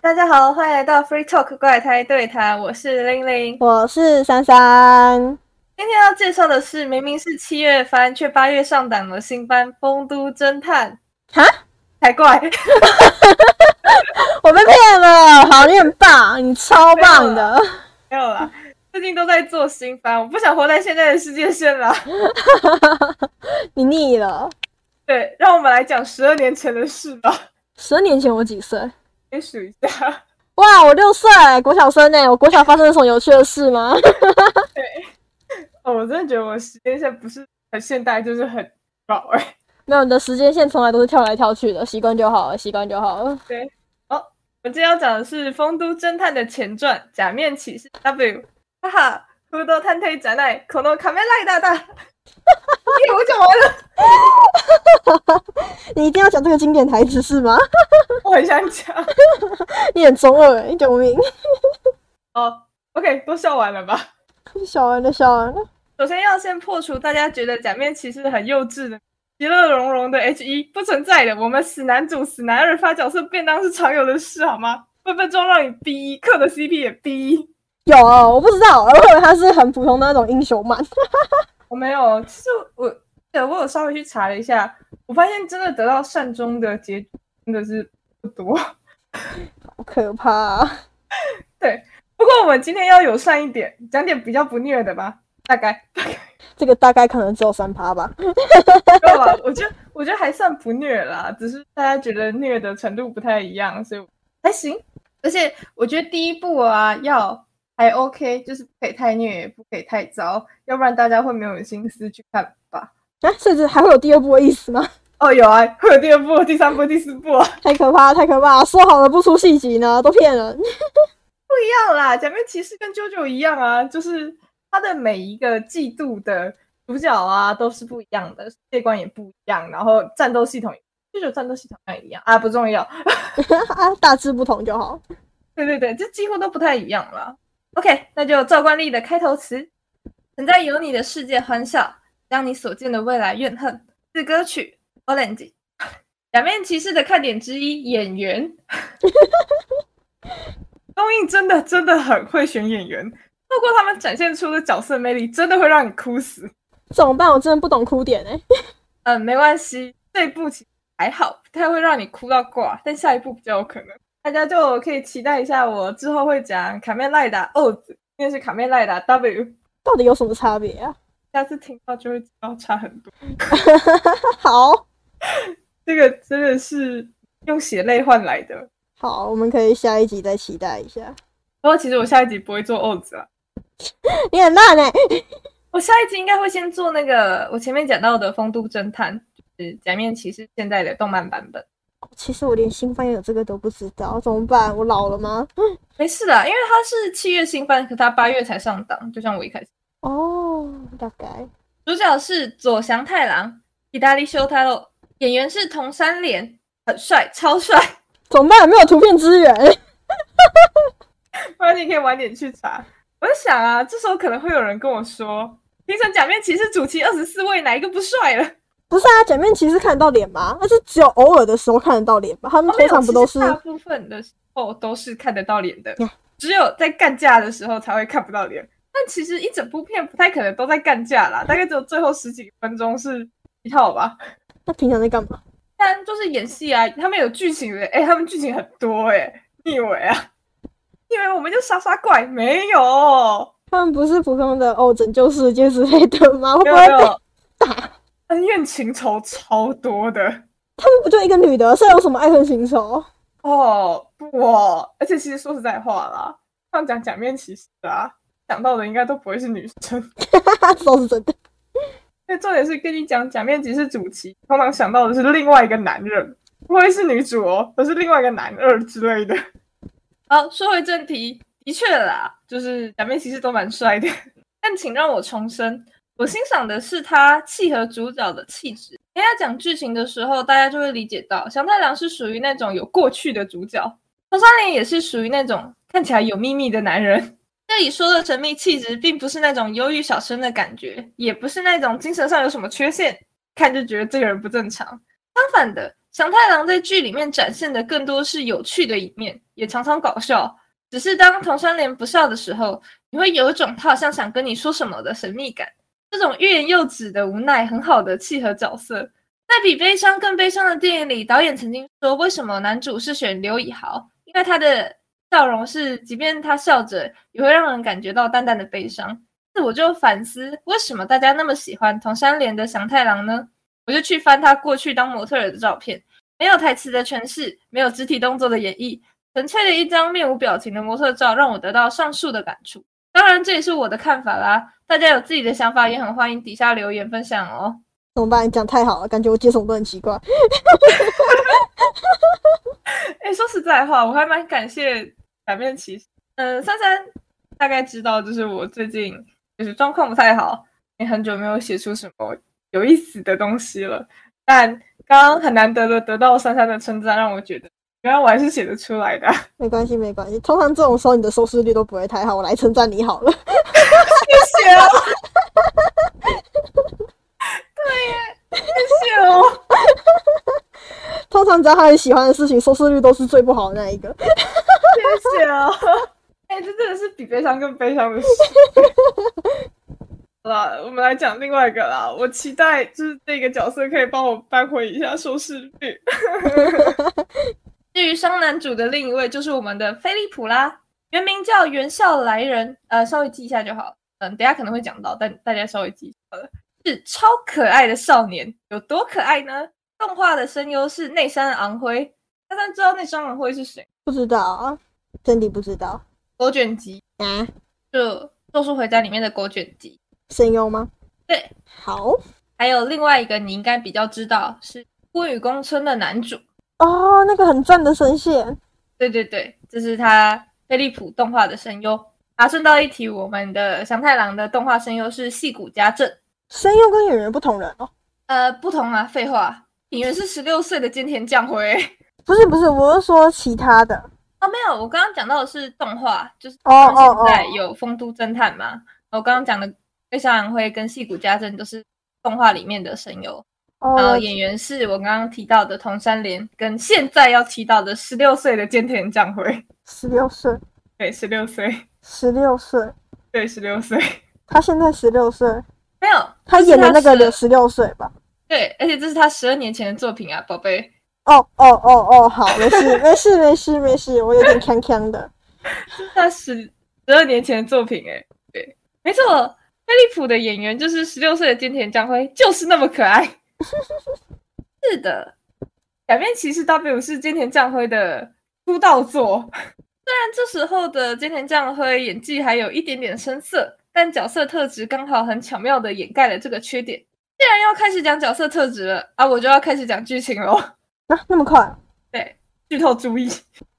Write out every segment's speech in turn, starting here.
大家好，欢迎来到 Free Talk 怪胎对谈，我是玲玲。我是珊珊。今天要介绍的是，明明是七月番，却八月上档的新番《丰都侦探》哈，才怪！我被骗了。好，你很棒，你超棒的。没有啦，最近都在做新番，我不想活在现在的世界线了。你腻了。对，让我们来讲十二年前的事吧。十二年前我几岁？你数一下。哇，我六岁，国小生呢。我国小发生了什么有趣的事吗？对。哦，我真的觉得我时间线不是很现代，就是很老哎。没有，你的时间线从来都是跳来跳去的，习惯就好了，习惯就好了。对。好，我今天要讲的是《丰都侦探》的前传《假面骑士 W》。哈哈，福多探推展奈，可能卡梅赖大大。耶，我讲完了。你一定要讲这个经典台词是吗？我很想讲。你很中二哎，救命！哦，OK，都笑完了吧？笑完了，笑完了。首先要先破除大家觉得假面骑士很幼稚的、其乐融融的 H 一不存在的。我们死男主、死男二发角色便当是常有的事，好吗？分分钟让你 B 克的 CP 也 B。有啊，我不知道，我以为他是很普通的那种英雄漫。我没有，其实我对我有稍微去查了一下，我发现真的得到善终的结局真的是不多，好可怕。对，不过我们今天要友善一点，讲点比较不虐的吧。大概大概，这个大概可能只有三趴吧。对吧？我觉得我觉得还算不虐啦，只是大家觉得虐的程度不太一样，所以还行。而且我觉得第一部啊要。还 OK，就是不可以太虐，也不可以太糟，要不然大家会没有心思去看吧。啊，甚至还会有第二部的意思吗？哦，有啊，会有第二部、第三部、第四部啊！太可怕，太可怕！说好了不出细集呢，都骗人。不一样啦，假面骑士跟啾啾一样啊，就是他的每一个季度的主角啊都是不一样的，世界观也不一样，然后战斗系统，啾啾战斗系统也一样啊，不重要，大致不同就好。对对对，这几乎都不太一样了。OK，那就照惯例的开头词。曾在有你的世界欢笑，将你所见的未来怨恨。是歌曲《Orange》。假面骑士的看点之一，演员。东映真的真的很会选演员，透过他们展现出的角色魅力，真的会让你哭死。怎么办？我真的不懂哭点哎。嗯，没关系，这一部其实还好，不太会让你哭到挂，但下一部比较有可能。大家就可以期待一下，我之后会讲卡面赖达 O 字，因为是卡面赖达 W，到底有什么差别啊？下次听到就会知道差很多。好，这个真的是用血泪换来的。好，我们可以下一集再期待一下。不过其实我下一集不会做 O 字啊，你很烂哎！我下一集应该会先做那个我前面讲到的《风度侦探》，就是假面骑士现在的动漫版本。其实我连新番有这个都不知道，怎么办？我老了吗？没事的，因为它是七月新番，可它八月才上档，就像我一开始。哦，大概。主角是佐翔太郎，意大利修太郎，演员是桐山脸，很帅，超帅。怎么办？没有图片资源。不然你可以晚点去查。我在想啊，这时候可能会有人跟我说，平成假面骑士主题二十四位哪一个不帅了？不是啊，假面骑士看得到脸吗？那是只有偶尔的时候看得到脸吧？他们通常不都是大部分的时候都是看得到脸的，只有在干架的时候才会看不到脸。但其实一整部片不太可能都在干架啦，大概只有最后十几分钟是一套吧。那平常在干嘛？但就是演戏啊，他们有剧情的，哎，他们剧情很多哎，你以为啊？以为我们就杀杀怪？没有，他们不是普通的哦，拯救世界之类的吗？会不会打？恩怨情仇超多的，他们不就一个女的，是有什么爱恨情仇？哦不哦，而且其实说实在话啦，像讲假面骑士啊，想到的应该都不会是女生，都是真的。那重点是跟你讲假面骑士主题，通常想到的是另外一个男人，不会是女主哦，而是另外一个男二之类的。好，说回正题，的确啦，就是假面骑士都蛮帅的，但请让我重申。我欣赏的是他契合主角的气质。人家讲剧情的时候，大家就会理解到，祥太郎是属于那种有过去的主角，桐山莲也是属于那种看起来有秘密的男人。这里说的神秘气质，并不是那种忧郁小生的感觉，也不是那种精神上有什么缺陷，看就觉得这个人不正常。相反的，祥太郎在剧里面展现的更多是有趣的一面，也常常搞笑。只是当桐山莲不笑的时候，你会有一种他好像想跟你说什么的神秘感。这种欲言又止的无奈，很好的契合角色。在比悲伤更悲伤的电影里，导演曾经说，为什么男主是选刘以豪？因为他的笑容是，即便他笑着，也会让人感觉到淡淡的悲伤。那我就反思，为什么大家那么喜欢桐山莲的祥太郎呢？我就去翻他过去当模特儿的照片，没有台词的诠释，没有肢体动作的演绎。纯粹的一张面无表情的模特照，让我得到上述的感触。当然，这也是我的看法啦。大家有自己的想法，也很欢迎底下留言分享哦。怎么办？你讲太好了，感觉我接什么都很奇怪。哎，说实在话，我还蛮感谢假面骑士。嗯，珊珊大概知道，就是我最近就是状况不太好，也很久没有写出什么有意思的东西了。但刚刚很难得的得到珊珊的称赞，让我觉得。原来我还是写得出来的，没关系，没关系。通常这种时候你的收视率都不会太好，我来称赞你好了。谢谢哦。对耶，谢谢哦。通常只要他很喜欢的事情，收视率都是最不好的那一个。谢谢哦。哎，这真的是比悲伤更悲伤的事。好了，我们来讲另外一个啦。我期待就是这个角色可以帮我扳回一下收视率。至于双男主的另一位，就是我们的飞利浦啦，原名叫原校来人，呃，稍微记一下就好。嗯，等下可能会讲到，但大家稍微记好了。是超可爱的少年，有多可爱呢？动画的声优是内山昂辉，大家知道内山昂辉是谁？不知道啊，真的不知道。狗卷吉啊，就《咒术回战》里面的狗卷吉声优吗？对，好。还有另外一个你应该比较知道，是《孤雨宫村》的男主。哦，那个很赞的声线，对对对，这是他飞利浦动画的声优。啊，顺道一提，我们的祥太郎的动画声优是细谷家政，声优跟演员不同人哦。呃，不同啊，废话，演员是十六岁的菅田将辉。不是不是，我是说其他的。哦，没有，我刚刚讲到的是动画，就是哦现在有丰都侦探嘛。我刚刚讲的内山阳辉跟细谷家政都是动画里面的声优。然后演员是我刚刚提到的桐山莲，跟现在要提到的十六岁的菅田将晖。十六岁，对，十六岁，十六岁，对，十六岁。他现在十六岁？没有，他演的那个有十六岁吧？对，而且这是他十二年前的作品啊，宝贝。哦哦哦哦，好，没事没事没事没事，我有点锵锵的。这是他十十二年前的作品，哎，对，没错，飞利浦的演员就是十六岁的菅田将晖，就是那么可爱。是的，假面骑士 W 是菅田将晖的出道作。虽然这时候的菅田将晖演技还有一点点生涩，但角色特质刚好很巧妙的掩盖了这个缺点。既然要开始讲角色特质了啊，我就要开始讲剧情喽。啊，那么快？对，剧透注意。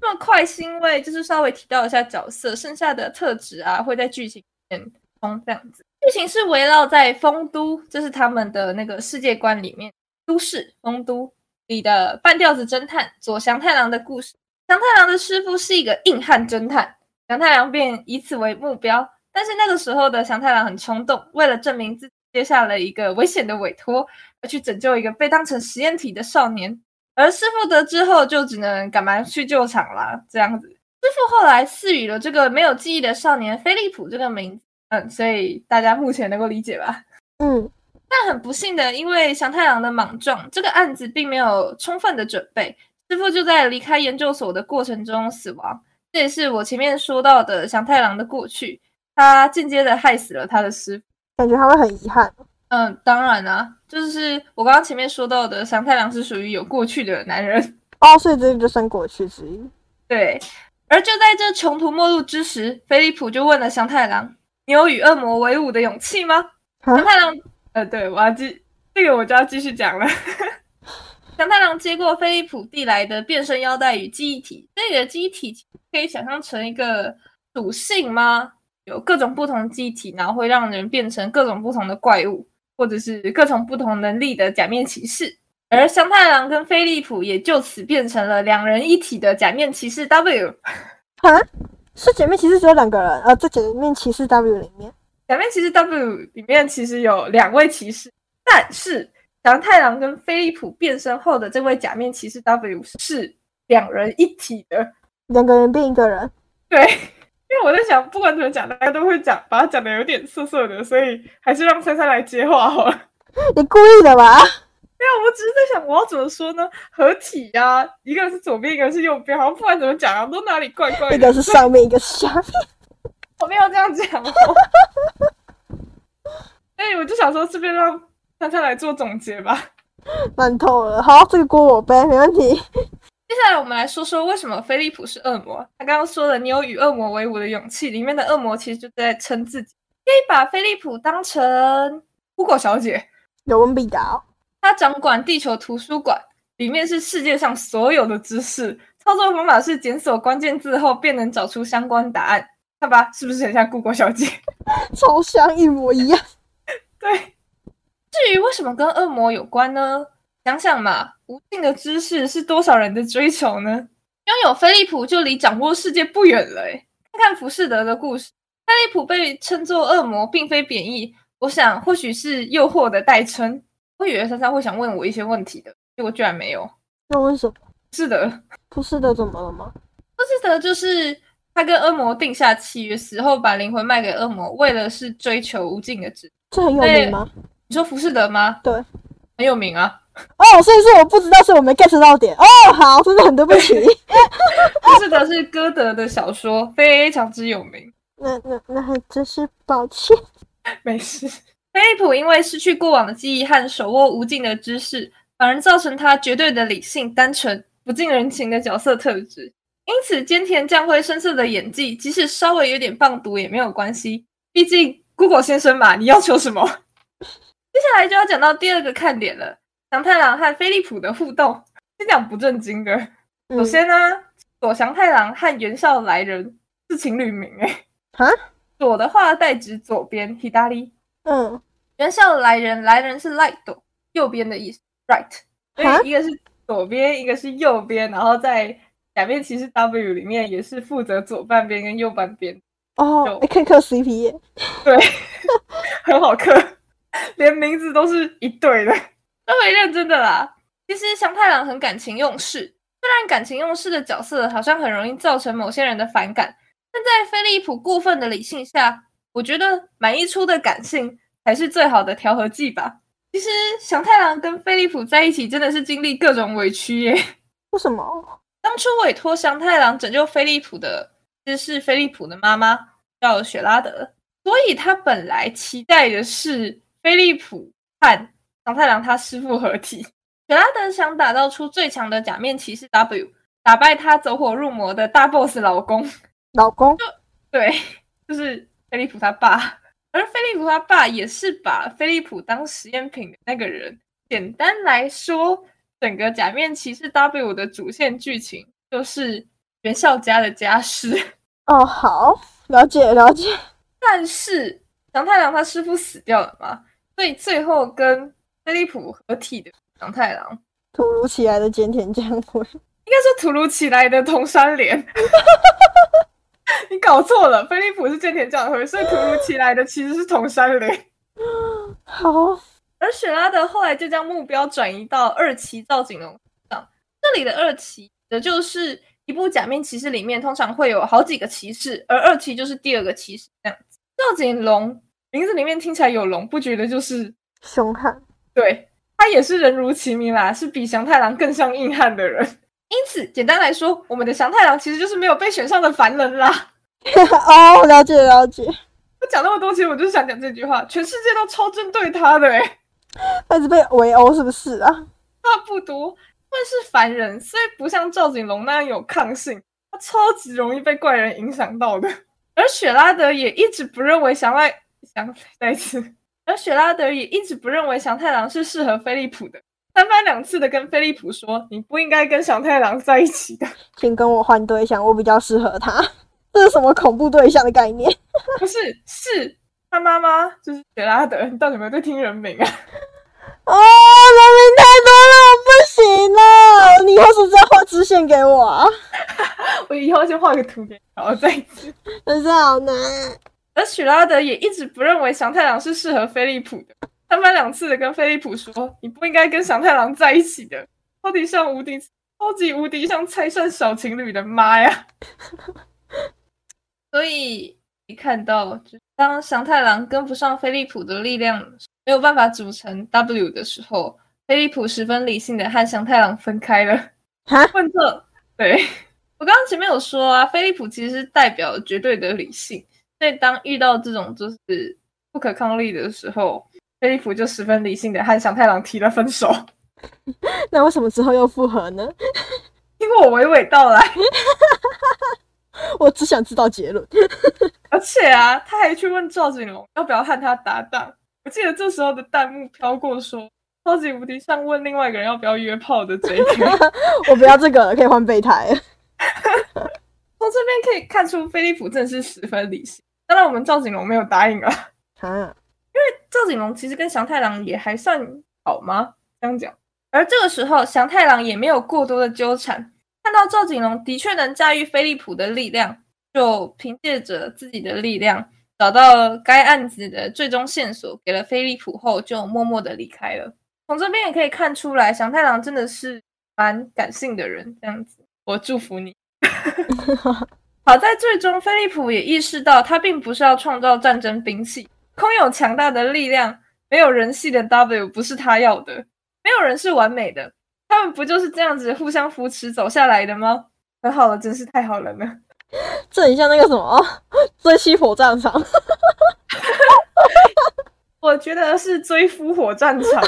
那么快是因为就是稍微提到一下角色，剩下的特质啊会在剧情里面通这样子。剧情是围绕在丰都，这是他们的那个世界观里面，都市丰都里的半吊子侦探佐祥太郎的故事。祥太郎的师傅是一个硬汉侦探，祥太郎便以此为目标。但是那个时候的祥太郎很冲动，为了证明自己，接下了一个危险的委托，而去拯救一个被当成实验体的少年。而师傅得知后，就只能赶忙去救场了。这样子，师傅后来赐予了这个没有记忆的少年飞利浦这个名字。嗯，所以大家目前能够理解吧？嗯，但很不幸的，因为祥太郎的莽撞，这个案子并没有充分的准备，师傅就在离开研究所的过程中死亡。这也是我前面说到的祥太郎的过去，他间接的害死了他的师傅，感觉他会很遗憾。嗯，当然啊，就是我刚刚前面说到的，祥太郎是属于有过去的男人 哦，所以这就算过去之一。对，而就在这穷途末路之时，菲利普就问了祥太郎。你有与恶魔为伍的勇气吗？祥太郎，呃，对我要继这个我就要继续讲了。祥太郎接过飞利浦递来的变身腰带与记忆体，这个记忆体可以想象成一个属性吗？有各种不同记忆体，然后会让人变成各种不同的怪物，或者是各种不同能力的假面骑士。而香太郎跟飞利浦也就此变成了两人一体的假面骑士 W。啊？是假面骑士只有两个人，呃，在假面骑士 W 里面，假面骑士 W 里面其实有两位骑士，但是祥太郎跟飞利浦变身后的这位假面骑士 W 是两人一体的。两个人变一个人，对，因为我在想，不管怎么讲，大家都会讲，把它讲的有点涩涩的，所以还是让珊珊来接话好了。你故意的吧？没有，我只是在想，我要怎么说呢？合体呀、一个人是左边，一个人是右边，好像不管怎么讲啊，都哪里怪怪的。一个是上面，一个是下面。我没有这样讲哦。所以我就想说，这边让大家来做总结吧。烂透了。好，这个锅我背，没问题。接下来我们来说说为什么菲利普是恶魔。他刚刚说了，你有与恶魔为伍的勇气，里面的恶魔其实就在称自己，可以把菲利普当成 Google 小姐。有问必答哦。他掌管地球图书馆，里面是世界上所有的知识。操作方法是检索关键字后便能找出相关答案。看吧，是不是很像 Google 小姐？超像一模一样。对。至于为什么跟恶魔有关呢？想想嘛，无尽的知识是多少人的追求呢？拥有飞利浦就离掌握世界不远了诶。看看浮士德的故事，飞利浦被称作恶魔，并非贬义，我想或许是诱惑的代称。我以为珊珊会想问我一些问题的，结果居然没有。那为什么？是的，不是的，怎么了吗？不是的就是他跟恶魔定下契约，死后把灵魂卖给恶魔，为了是追求无尽的知识。这很有名吗？你说浮士德吗？对，很有名啊。哦，所以说我不知道，是我没 get 到点。哦，好，真的很对不起。浮士德是歌德的小说，非常之有名。那那那还真是抱歉。没事。飞利浦因为失去过往的记忆和手握无尽的知识，反而造成他绝对的理性、单纯、不近人情的角色特质。因此，菅田将晖深色的演技，即使稍微有点放毒也没有关系。毕竟 Google 先生嘛，你要求什么？接下来就要讲到第二个看点了。祥太郎和飞利浦的互动，先讲不正经的。嗯首先呢，左祥太郎和元少来人是情侣名诶。啊？左的话代指左边 hidari，嗯，元孝来人，来人是 light，右边的意思 right，所以一个是左边，一个是右边，然后在假面骑士 W 里面也是负责左半边跟右半边，哦有，欸可以磕 CP 耶。对，很好磕，连名字都是一对的，都会认真的啦。其实香太郎很感情用事，虽然感情用事的角色好像很容易造成某些人的反感，但在飞利浦过分的理性下，我觉得满溢出的感性才是最好的调和剂吧。其实祥太郎跟飞利浦在一起真的是经历各种委屈耶。为什么？当初委托祥太郎拯救飞利浦的，其实是飞利浦的妈妈叫雪拉德，所以他本来期待的是飞利浦和祥太郎他师傅合体。雪拉德想打造出最强的假面骑士 W，打败他走火入魔的大 boss 老公。老公就？对，就是飞利普他爸。而菲利普他爸也是把菲利普当实验品的那个人。简单来说，整个假面骑士 W 的主线剧情就是袁孝家的家事。哦，好，了解了解。但是杨太郎他师傅死掉了嘛，所以最后跟菲利普合体的杨太郎，突如其来的菅田将晖，应该说突如其来的同山连。你搞错了，飞利浦是菅田将晖，所以突如其来的其实是桐山连。好，而雪拉德后来就将目标转移到二期赵景龙上。这里的二期，也就是一部假面骑士里面通常会有好几个骑士，而二期就是第二个骑士这样子。赵景龙名字里面听起来有龙，不觉得就是凶悍。对他也是人如其名啦，是比祥太郎更像硬汉的人。因此，简单来说，我们的祥太郎其实就是没有被选上的凡人啦。哦，了解了解。我讲那么多，其实我就是想讲这句话：全世界都超针对他的、欸，他一直被围殴是不是啊？差不多，但是凡人，所以不像赵景龙那样有抗性，他超级容易被怪人影响到的。而雪拉德也一直不认为祥太祥再一次，而雪拉德也一直不认为祥太郎是适合飞利浦的，三番两次的跟飞利浦说，你不应该跟祥太郎在一起的。请跟我换对象，我比较适合他。这是什么恐怖对象的概念？不是，是他妈妈就是雪拉德，你到底有没有在听人名啊？哦，人名太多了，我不行了。你以后是不是要画支线给我啊？我以后先画个图给你，然后再一次。真是好难。而许拉德也一直不认为祥太郎是适合飞利浦的，三番两次的跟飞利浦说：“你不应该跟祥太郎在一起的，超级像无敌，超级无敌像拆散小情侣的妈呀！”所以一看到，当祥太郎跟不上飞利浦的力量，没有办法组成 W 的时候，飞利浦十分理性的和祥太郎分开了。哈，问这，对我刚刚前面有说啊，飞利浦其实是代表绝对的理性，所以当遇到这种就是不可抗力的时候，飞利浦就十分理性的和祥太郎提了分手。那为什么之后又复合呢？因为我娓娓道来。我只想知道结论。而且啊，他还去问赵景龙要不要和他搭档。我记得这时候的弹幕飘过说：“超级无敌像问另外一个人要不要约炮的 JK。”我不要这个，可以换备胎。从这边可以看出，飞利浦真的是十分理性。当然，我们赵景龙没有答应啊。啊，因为赵景龙其实跟祥太郎也还算好吗？这样讲。而这个时候，祥太郎也没有过多的纠缠。看到赵景龙的确能驾驭飞利浦的力量，就凭借着自己的力量找到该案子的最终线索，给了飞利浦后，就默默的离开了。从这边也可以看出来，祥太郎真的是蛮感性的人。这样子，我祝福你。好在最终，飞利浦也意识到，他并不是要创造战争兵器，空有强大的力量，没有人系的 W 不是他要的。没有人是完美的。他们不就是这样子互相扶持走下来的吗？很好了，真是太好了呢。这很像那个什么追妻火战场。我觉得是追夫火战场。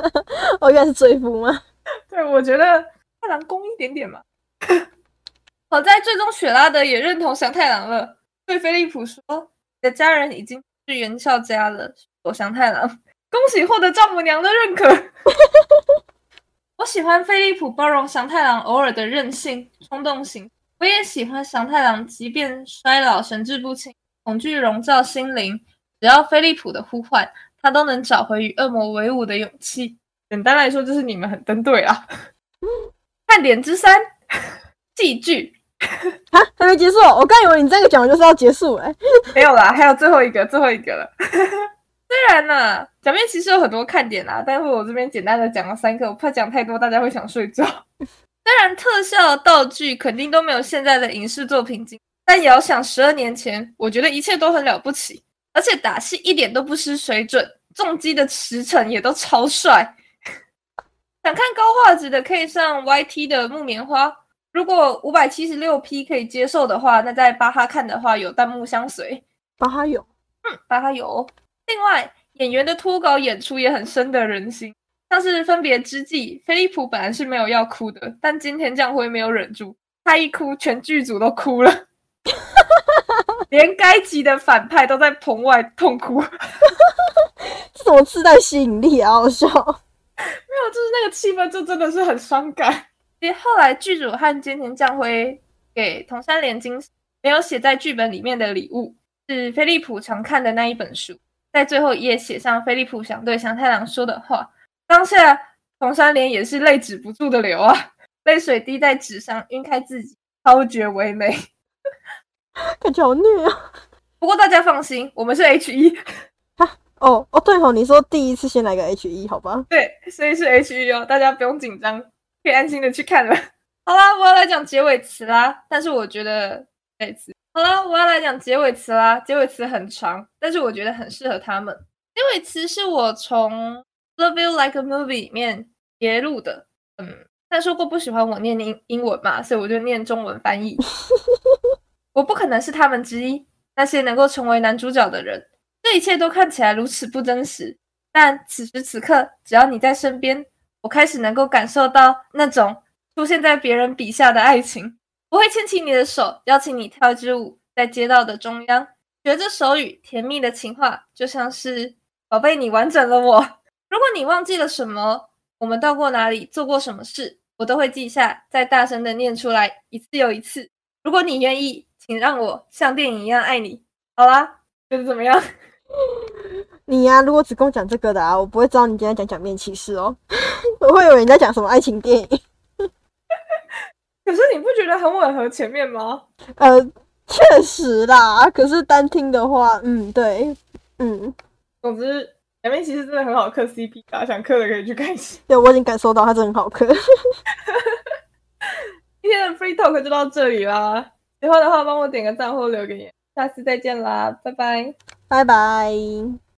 哦，原来是追夫吗？对，我觉得太郎攻一点点嘛。好在最终雪拉德也认同祥太郎了，对菲利普说：“你的家人已经是元孝家了。”我祥太郎，恭喜获得丈母娘的认可。我喜欢飞利浦包容祥太郎偶尔的任性冲动型，我也喜欢祥太郎即便衰老神志不清，恐惧笼罩心灵，只要飞利浦的呼唤，他都能找回与恶魔为伍的勇气。简单来说，就是你们很登对啊。看点之三，戏剧 啊，还没结束，我刚以为你这个讲就是要结束哎，没有啦，还有最后一个，最后一个了。虽然呢，假面其实有很多看点啦，但是我这边简单的讲了三个，我怕讲太多大家会想睡觉。虽然特效道具肯定都没有现在的影视作品精，但也要想十二年前，我觉得一切都很了不起，而且打戏一点都不失水准，重击的驰骋也都超帅。想看高画质的可以上 YT 的木棉花，如果五百七十六 P 可以接受的话，那在巴哈看的话有弹幕相随，巴哈有，嗯，巴哈有。另外，演员的脱稿演出也很深得人心，像是分别之际，菲利普本来是没有要哭的，但今天将辉没有忍住，他一哭，全剧组都哭了，连该集的反派都在棚外痛哭，这怎么自带吸引力啊？好笑，没有，就是那个气氛就真的是很伤感。其实后来剧组和菅田将辉给桐山连金没有写在剧本里面的礼物，是菲利普常看的那一本书。在最后一页写上飞利浦想对祥太郎说的话，当下红山莲也是泪止不住的流啊，泪水滴在纸上，晕开自己，超绝唯美，感觉好虐啊！不过大家放心，我们是 H 一 啊，哦哦对哦，你说第一次先来个 H 一好吧？对，所以是 H 一哦，大家不用紧张，可以安心的去看了。好啦，我要来讲结尾词啦，但是我觉得这次。好了，我要来讲结尾词啦。结尾词很长，但是我觉得很适合他们。结尾词是我从《Love You Like a Movie》里面截录的。嗯，他说过不喜欢我念英英文嘛，所以我就念中文翻译。我不可能是他们之一，那些能够成为男主角的人。这一切都看起来如此不真实，但此时此刻，只要你在身边，我开始能够感受到那种出现在别人笔下的爱情。我会牵起你的手，邀请你跳一支舞，在街道的中央，学着手语，甜蜜的情话，就像是宝贝，你完整了我。如果你忘记了什么，我们到过哪里，做过什么事，我都会记下，再大声的念出来，一次又一次。如果你愿意，请让我像电影一样爱你。好啦，觉得怎么样？你呀，如果只跟我讲这个的啊，我不会知道你今天讲假面骑士哦，我会以为你在讲什么爱情电影。可是你不觉得很吻合前面吗？呃，确实啦。可是单听的话，嗯，对，嗯。总之，前面其实真的很好磕 CP 啊，想磕的可以去看一下。对，我已经感受到它真的很好磕。今天的 Free Talk 就到这里啦，喜欢的话帮我点个赞或留个言，下次再见啦，拜拜。拜拜。